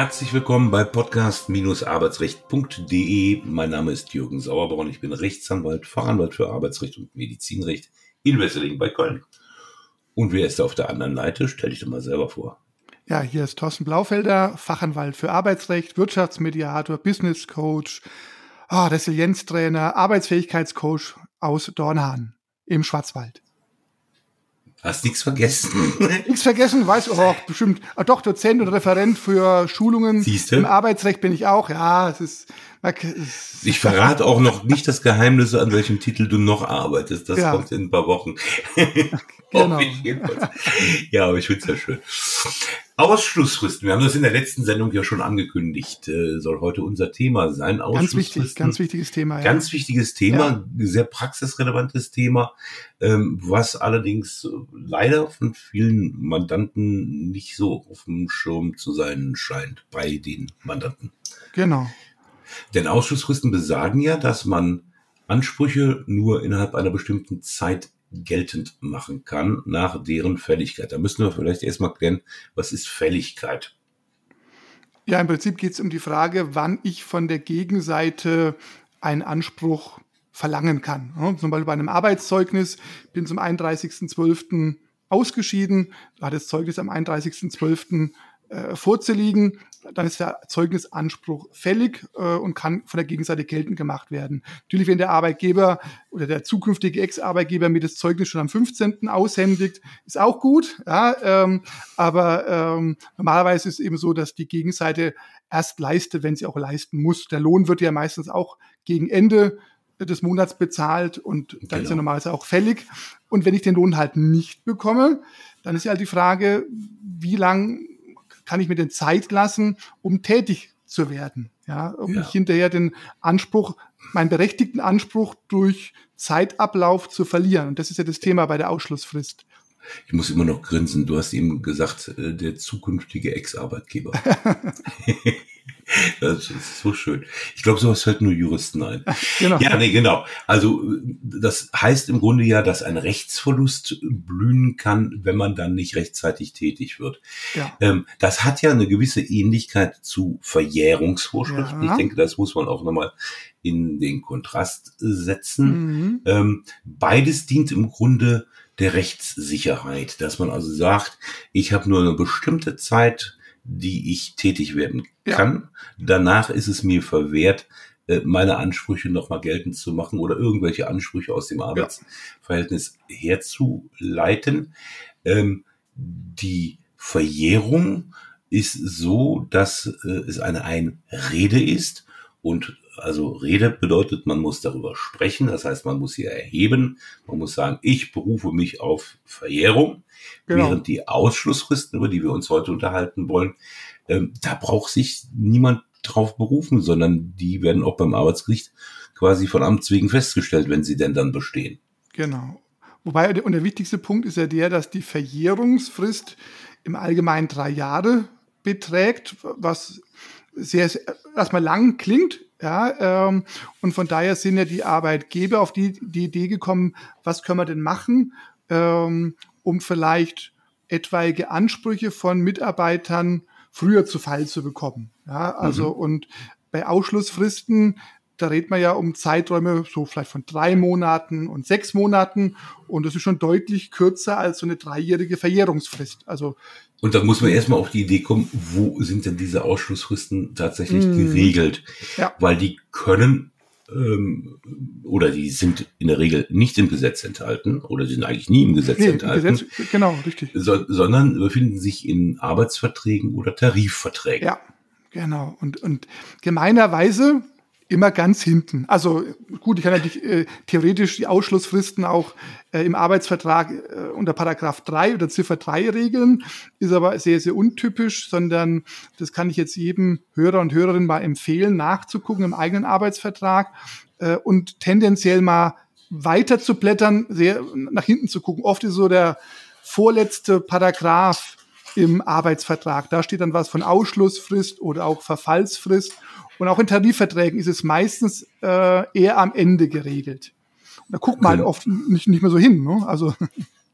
Herzlich willkommen bei podcast-arbeitsrecht.de. Mein Name ist Jürgen Sauerborn. Ich bin Rechtsanwalt, Fachanwalt für Arbeitsrecht und Medizinrecht in Wesseling bei Köln. Und wer ist da auf der anderen Seite? Stell dich doch mal selber vor. Ja, hier ist Thorsten Blaufelder, Fachanwalt für Arbeitsrecht, Wirtschaftsmediator, Business Coach, oh, Resilienztrainer, Arbeitsfähigkeitscoach aus Dornhahn im Schwarzwald. Hast nichts vergessen. nichts vergessen, weiß oh, bestimmt. Ah, doch, Dozent und Referent für Schulungen. Siehste? Im Arbeitsrecht bin ich auch. Ja, es ist. Ich verrate auch noch nicht das Geheimnis, an welchem Titel du noch arbeitest. Das ja. kommt in ein paar Wochen. genau. ja, aber ich finde es ja schön. Ausschlussfristen. Wir haben das in der letzten Sendung ja schon angekündigt. Äh, soll heute unser Thema sein. Ganz wichtig, ganz wichtiges Thema. Ja. Ganz wichtiges Thema, ja. sehr praxisrelevantes Thema, ähm, was allerdings leider von vielen Mandanten nicht so auf dem Schirm zu sein scheint bei den Mandanten. Genau. Denn Ausschlussfristen besagen ja, dass man Ansprüche nur innerhalb einer bestimmten Zeit geltend machen kann nach deren Fälligkeit. Da müssen wir vielleicht erstmal klären, was ist Fälligkeit? Ja, im Prinzip geht es um die Frage, wann ich von der Gegenseite einen Anspruch verlangen kann. Zum Beispiel bei einem Arbeitszeugnis, bin zum 31.12. ausgeschieden, da das Zeugnis am 31.12 äh, vorzulegen, dann ist der Zeugnisanspruch fällig äh, und kann von der Gegenseite geltend gemacht werden. Natürlich, wenn der Arbeitgeber oder der zukünftige Ex-Arbeitgeber mir das Zeugnis schon am 15. aushändigt, ist auch gut. Ja, ähm, aber ähm, normalerweise ist es eben so, dass die Gegenseite erst leistet, wenn sie auch leisten muss. Der Lohn wird ja meistens auch gegen Ende des Monats bezahlt und dann genau. ist er genau. normalerweise auch fällig. Und wenn ich den Lohn halt nicht bekomme, dann ist ja halt die Frage, wie lang kann ich mir denn Zeit lassen, um tätig zu werden, ja, um ja. nicht hinterher den Anspruch, meinen berechtigten Anspruch durch Zeitablauf zu verlieren. Und das ist ja das Thema bei der Ausschlussfrist. Ich muss immer noch grinsen. Du hast ihm gesagt, äh, der zukünftige Ex-Arbeitgeber. Das ist so schön. Ich glaube, sowas fällt nur Juristen ein. Genau. Ja, nee, genau. Also das heißt im Grunde ja, dass ein Rechtsverlust blühen kann, wenn man dann nicht rechtzeitig tätig wird. Ja. Ähm, das hat ja eine gewisse Ähnlichkeit zu Verjährungsvorschriften. Ja. Ich denke, das muss man auch nochmal in den Kontrast setzen. Mhm. Ähm, beides dient im Grunde der Rechtssicherheit, dass man also sagt, ich habe nur eine bestimmte Zeit die ich tätig werden kann. Ja. Danach ist es mir verwehrt, äh, meine Ansprüche nochmal geltend zu machen oder irgendwelche Ansprüche aus dem Arbeitsverhältnis ja. herzuleiten. Ähm, die Verjährung ist so, dass äh, es eine Einrede ist und also Rede bedeutet, man muss darüber sprechen, das heißt, man muss hier erheben, man muss sagen, ich berufe mich auf Verjährung, genau. während die Ausschlussfristen, über die wir uns heute unterhalten wollen, ähm, da braucht sich niemand drauf berufen, sondern die werden auch beim Arbeitsgericht quasi von Amts wegen festgestellt, wenn sie denn dann bestehen. Genau. Wobei, und der wichtigste Punkt ist ja der, dass die Verjährungsfrist im Allgemeinen drei Jahre beträgt, was sehr, sehr erstmal lang klingt, ja, ähm, und von daher sind ja die Arbeitgeber auf die, die Idee gekommen, was können wir denn machen, ähm, um vielleicht etwaige Ansprüche von Mitarbeitern früher zu Fall zu bekommen. Ja, also mhm. und bei Ausschlussfristen, da redet man ja um Zeiträume so vielleicht von drei Monaten und sechs Monaten und das ist schon deutlich kürzer als so eine dreijährige Verjährungsfrist. Also und da muss man erstmal auf die Idee kommen, wo sind denn diese Ausschlussfristen tatsächlich mm. geregelt? Ja. Weil die können ähm, oder die sind in der Regel nicht im Gesetz enthalten oder die sind eigentlich nie im Gesetz nee, enthalten. Im Gesetz, genau, richtig. So, sondern befinden sich in Arbeitsverträgen oder Tarifverträgen. Ja, genau. Und, und gemeinerweise immer ganz hinten. Also gut, ich kann natürlich äh, theoretisch die Ausschlussfristen auch äh, im Arbeitsvertrag äh, unter Paragraph 3 oder Ziffer 3 regeln, ist aber sehr, sehr untypisch, sondern das kann ich jetzt jedem Hörer und Hörerin mal empfehlen, nachzugucken im eigenen Arbeitsvertrag äh, und tendenziell mal weiter zu blättern, sehr nach hinten zu gucken. Oft ist so der vorletzte Paragraph im Arbeitsvertrag. Da steht dann was von Ausschlussfrist oder auch Verfallsfrist. Und auch in Tarifverträgen ist es meistens äh, eher am Ende geregelt. Und da guckt man genau. oft nicht, nicht mehr so hin. Ne? Also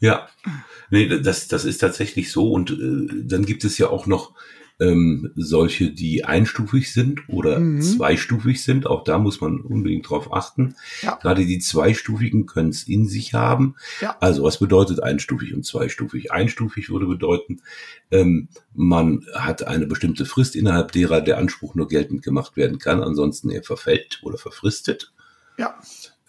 ja, nee, das, das ist tatsächlich so. Und äh, dann gibt es ja auch noch ähm, solche, die einstufig sind oder mhm. zweistufig sind. Auch da muss man unbedingt drauf achten. Ja. Gerade die zweistufigen können es in sich haben. Ja. Also was bedeutet einstufig und zweistufig? Einstufig würde bedeuten, ähm, man hat eine bestimmte Frist, innerhalb derer der Anspruch nur geltend gemacht werden kann, ansonsten er verfällt oder verfristet. Ja.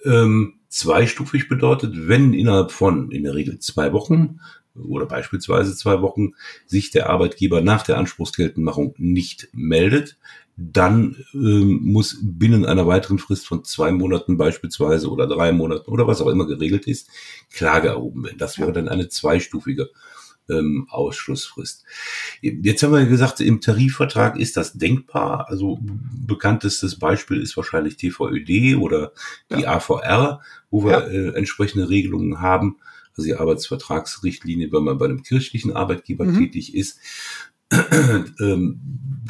Ähm, zweistufig bedeutet, wenn innerhalb von in der Regel zwei Wochen oder beispielsweise zwei Wochen sich der Arbeitgeber nach der Anspruchsgeltendmachung nicht meldet, dann ähm, muss binnen einer weiteren Frist von zwei Monaten beispielsweise oder drei Monaten oder was auch immer geregelt ist, Klage erhoben werden. Das wäre dann eine zweistufige ähm, Ausschlussfrist. Jetzt haben wir gesagt, im Tarifvertrag ist das denkbar. Also bekanntestes Beispiel ist wahrscheinlich TVÖD oder die ja. AVR, wo wir ja. äh, entsprechende Regelungen haben also die Arbeitsvertragsrichtlinie, wenn man bei einem kirchlichen Arbeitgeber mhm. tätig ist, ähm,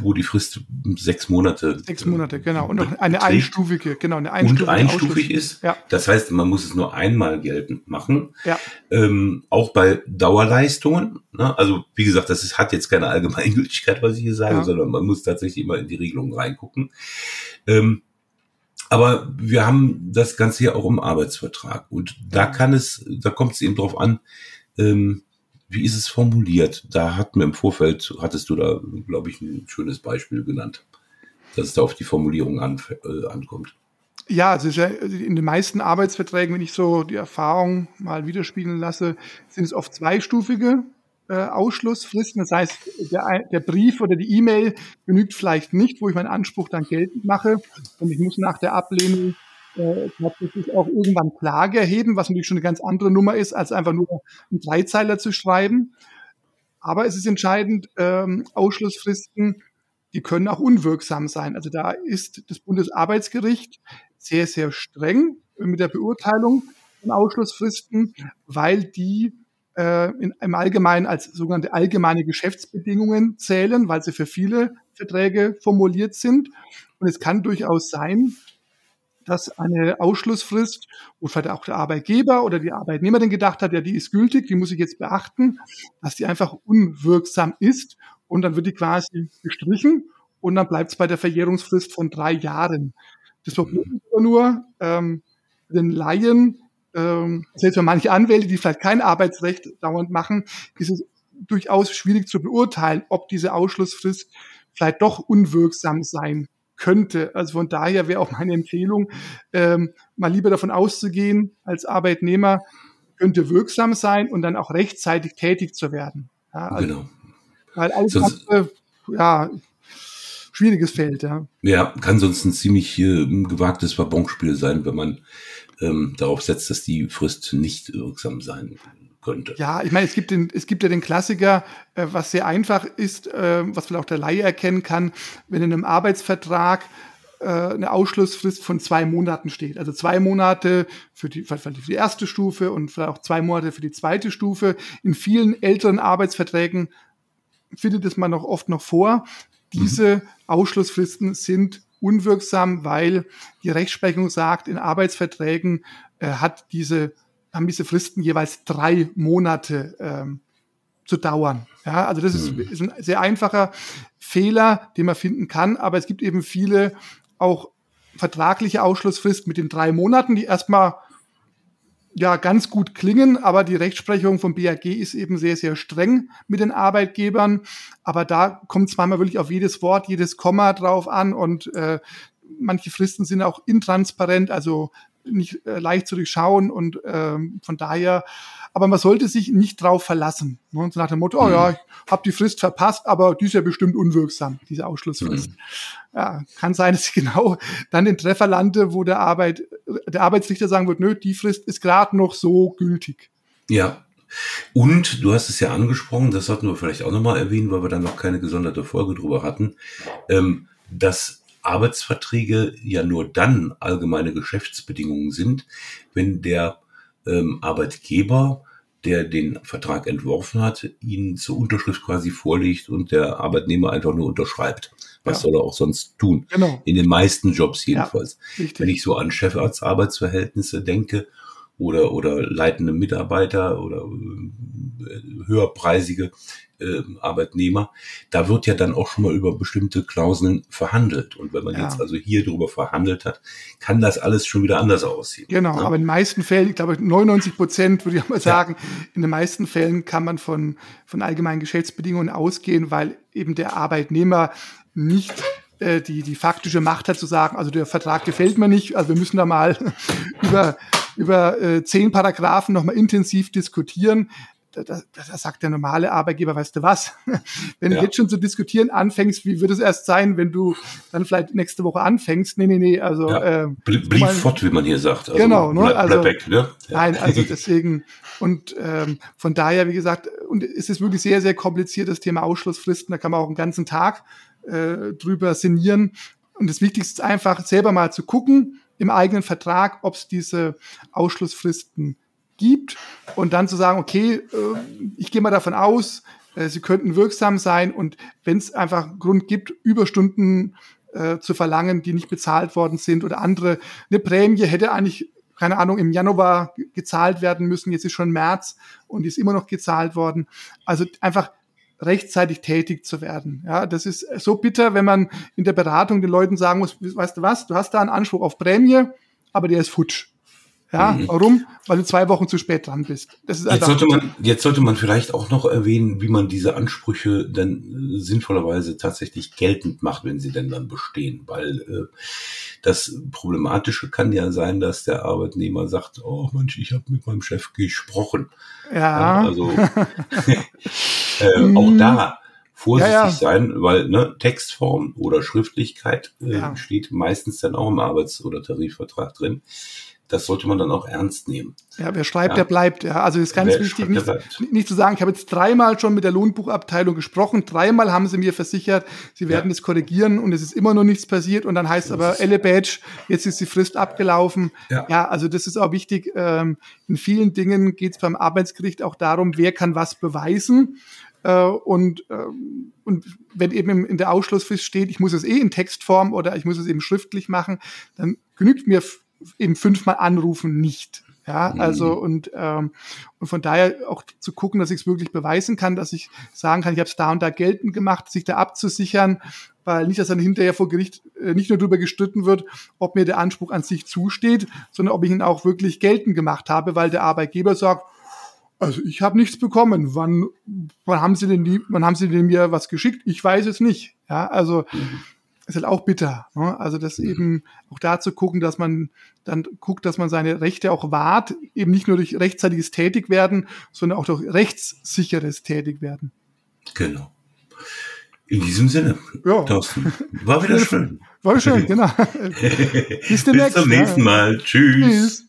wo die Frist sechs Monate. Sechs Monate, genau. Und noch eine einstufige, genau, eine einstufige. Und einstufig ist. Ja. Das heißt, man muss es nur einmal geltend machen. Ja. Ähm, auch bei Dauerleistungen. Ne? Also, wie gesagt, das ist, hat jetzt keine Allgemeingültigkeit, was ich hier sage, ja. sondern man muss tatsächlich immer in die Regelungen reingucken. Ähm, aber wir haben das Ganze ja auch im Arbeitsvertrag. Und da kann es, da kommt es eben drauf an, ähm, wie ist es formuliert? Da hatten wir im Vorfeld, hattest du da, glaube ich, ein schönes Beispiel genannt, dass es da auf die Formulierung an, äh, ankommt. Ja, also in den meisten Arbeitsverträgen, wenn ich so die Erfahrung mal widerspiegeln lasse, sind es oft zweistufige äh, Ausschlussfristen. Das heißt, der, der Brief oder die E-Mail genügt vielleicht nicht, wo ich meinen Anspruch dann geltend mache. Und ich muss nach der Ablehnung äh, tatsächlich auch irgendwann Klage erheben, was natürlich schon eine ganz andere Nummer ist, als einfach nur einen Dreizeiler zu schreiben. Aber es ist entscheidend, ähm, Ausschlussfristen, die können auch unwirksam sein. Also da ist das Bundesarbeitsgericht sehr, sehr streng mit der Beurteilung von Ausschlussfristen, weil die äh, in, im Allgemeinen als sogenannte allgemeine Geschäftsbedingungen zählen, weil sie für viele Verträge formuliert sind. Und es kann durchaus sein, dass eine Ausschlussfrist, wo vielleicht auch der Arbeitgeber oder die Arbeitnehmerin gedacht hat, ja, die ist gültig, die muss ich jetzt beachten, dass die einfach unwirksam ist und dann wird die quasi gestrichen und dann bleibt es bei der Verjährungsfrist von drei Jahren. Das Problem ist nur, ähm, den Laien ähm, selbst für manche Anwälte, die vielleicht kein Arbeitsrecht dauernd machen, ist es durchaus schwierig zu beurteilen, ob diese Ausschlussfrist vielleicht doch unwirksam sein könnte. Also von daher wäre auch meine Empfehlung, ähm, mal lieber davon auszugehen, als Arbeitnehmer könnte wirksam sein und dann auch rechtzeitig tätig zu werden. Ja, also, genau. Weil alles andere, ja, schwieriges Feld, ja. Ja, kann sonst ein ziemlich äh, gewagtes Verbonspiel sein, wenn man ähm, darauf setzt, dass die Frist nicht wirksam sein könnte. Ja, ich meine, es gibt, den, es gibt ja den Klassiker, äh, was sehr einfach ist, äh, was vielleicht auch der Laie erkennen kann, wenn in einem Arbeitsvertrag äh, eine Ausschlussfrist von zwei Monaten steht. Also zwei Monate für die, für die erste Stufe und vielleicht auch zwei Monate für die zweite Stufe. In vielen älteren Arbeitsverträgen findet es man noch oft noch vor. Diese mhm. Ausschlussfristen sind unwirksam, weil die Rechtsprechung sagt, in Arbeitsverträgen äh, hat diese, haben diese Fristen jeweils drei Monate ähm, zu dauern. Ja, also das ist, mhm. ist ein sehr einfacher Fehler, den man finden kann, aber es gibt eben viele auch vertragliche Ausschlussfristen mit den drei Monaten, die erstmal ja ganz gut klingen, aber die Rechtsprechung vom BAG ist eben sehr, sehr streng mit den Arbeitgebern. Aber da kommt zweimal wirklich auf jedes Wort, jedes Komma drauf an und äh, manche Fristen sind auch intransparent, also nicht äh, leicht zu durchschauen und äh, von daher aber man sollte sich nicht drauf verlassen. Ne? So nach dem Motto, oh ja, mhm. ich habe die Frist verpasst, aber die ist ja bestimmt unwirksam, diese Ausschlussfrist. Mhm. Ja, kann sein, dass ich genau dann den Treffer lande, wo der Arbeit, der Arbeitsrichter sagen wird, nö, die Frist ist gerade noch so gültig. Ja, und du hast es ja angesprochen, das sollten wir vielleicht auch nochmal erwähnen, weil wir dann noch keine gesonderte Folge drüber hatten, ähm, dass Arbeitsverträge ja nur dann allgemeine Geschäftsbedingungen sind, wenn der ähm, Arbeitgeber, der den Vertrag entworfen hat, ihn zur Unterschrift quasi vorlegt und der Arbeitnehmer einfach nur unterschreibt. Was ja. soll er auch sonst tun? Genau. In den meisten Jobs jedenfalls. Ja, Wenn ich so an Chefarztarbeitsverhältnisse denke oder, oder leitende Mitarbeiter oder äh, höherpreisige äh, Arbeitnehmer, da wird ja dann auch schon mal über bestimmte Klauseln verhandelt. Und wenn man ja. jetzt also hier drüber verhandelt hat, kann das alles schon wieder anders aussehen. Genau, ne? aber in den meisten Fällen, ich glaube 99 Prozent würde ich mal sagen, ja. in den meisten Fällen kann man von, von allgemeinen Geschäftsbedingungen ausgehen, weil eben der Arbeitnehmer nicht äh, die, die faktische Macht hat zu sagen, also der Vertrag gefällt mir nicht, also wir müssen da mal über über äh, zehn Paragraphen nochmal intensiv diskutieren da, da, da sagt der normale Arbeitgeber, weißt du was, wenn ja. du jetzt schon zu diskutieren anfängst, wie wird es erst sein, wenn du dann vielleicht nächste Woche anfängst? Nee, nee, nee, also ja. äh, Blieb fort, wie man hier sagt. Also, genau, ne? also, weg, ne? Ja. Nein, also deswegen und ähm, von daher, wie gesagt, und es ist wirklich sehr, sehr kompliziert, das Thema Ausschlussfristen, da kann man auch einen ganzen Tag äh, drüber sinnieren. Und das Wichtigste ist einfach, selber mal zu gucken im eigenen Vertrag, ob es diese Ausschlussfristen gibt. Und dann zu sagen, okay, äh, ich gehe mal davon aus, äh, sie könnten wirksam sein und wenn es einfach Grund gibt, Überstunden äh, zu verlangen, die nicht bezahlt worden sind oder andere, eine Prämie hätte eigentlich keine Ahnung, im Januar gezahlt werden müssen, jetzt ist schon März und ist immer noch gezahlt worden. Also einfach rechtzeitig tätig zu werden. Ja, das ist so bitter, wenn man in der Beratung den Leuten sagen muss, weißt du was, du hast da einen Anspruch auf Prämie, aber der ist futsch. Ja, mhm. warum? Weil du zwei Wochen zu spät dran bist. Das ist jetzt, sollte man, jetzt sollte man vielleicht auch noch erwähnen, wie man diese Ansprüche dann äh, sinnvollerweise tatsächlich geltend macht, wenn sie denn dann bestehen. Weil äh, das Problematische kann ja sein, dass der Arbeitnehmer sagt, oh Mensch, ich habe mit meinem Chef gesprochen. Ja. Also äh, auch da vorsichtig ja, ja. sein, weil ne, Textform oder Schriftlichkeit äh, ja. steht meistens dann auch im Arbeits- oder Tarifvertrag drin das sollte man dann auch ernst nehmen. Ja, wer schreibt, der bleibt. Ja, also ist ganz wer wichtig, nicht, nicht, zu sagen, ich habe jetzt dreimal schon mit der Lohnbuchabteilung gesprochen, dreimal haben sie mir versichert, sie werden das korrigieren und es ist immer noch nichts passiert und dann heißt das aber, Elle Badge, jetzt ist die Frist abgelaufen. Ja, ja also das ist auch wichtig. Ähm, in vielen Dingen geht es beim Arbeitsgericht auch darum, wer kann was beweisen. Äh, und, ähm, und wenn eben in der Ausschlussfrist steht, ich muss es eh in Textform oder ich muss es eben schriftlich machen, dann genügt mir eben fünfmal anrufen nicht. Ja, mhm. also und, ähm, und von daher auch zu gucken, dass ich es wirklich beweisen kann, dass ich sagen kann, ich habe es da und da geltend gemacht, sich da abzusichern, weil nicht, dass dann hinterher vor Gericht äh, nicht nur darüber gestritten wird, ob mir der Anspruch an sich zusteht, sondern ob ich ihn auch wirklich geltend gemacht habe, weil der Arbeitgeber sagt, also ich habe nichts bekommen. Wann, wann haben Sie denn die, wann haben Sie denn mir was geschickt? Ich weiß es nicht. Ja, also ist halt auch bitter. Ne? Also das mhm. eben auch da zu gucken, dass man dann guckt, dass man seine Rechte auch wahrt, eben nicht nur durch rechtzeitiges Tätigwerden, sondern auch durch rechtssicheres Tätigwerden. Genau. In diesem Sinne, ja. Thorsten, war wieder schön. War schön, genau. Bis, Bis zum nächsten Mal. Tschüss. Tschüss.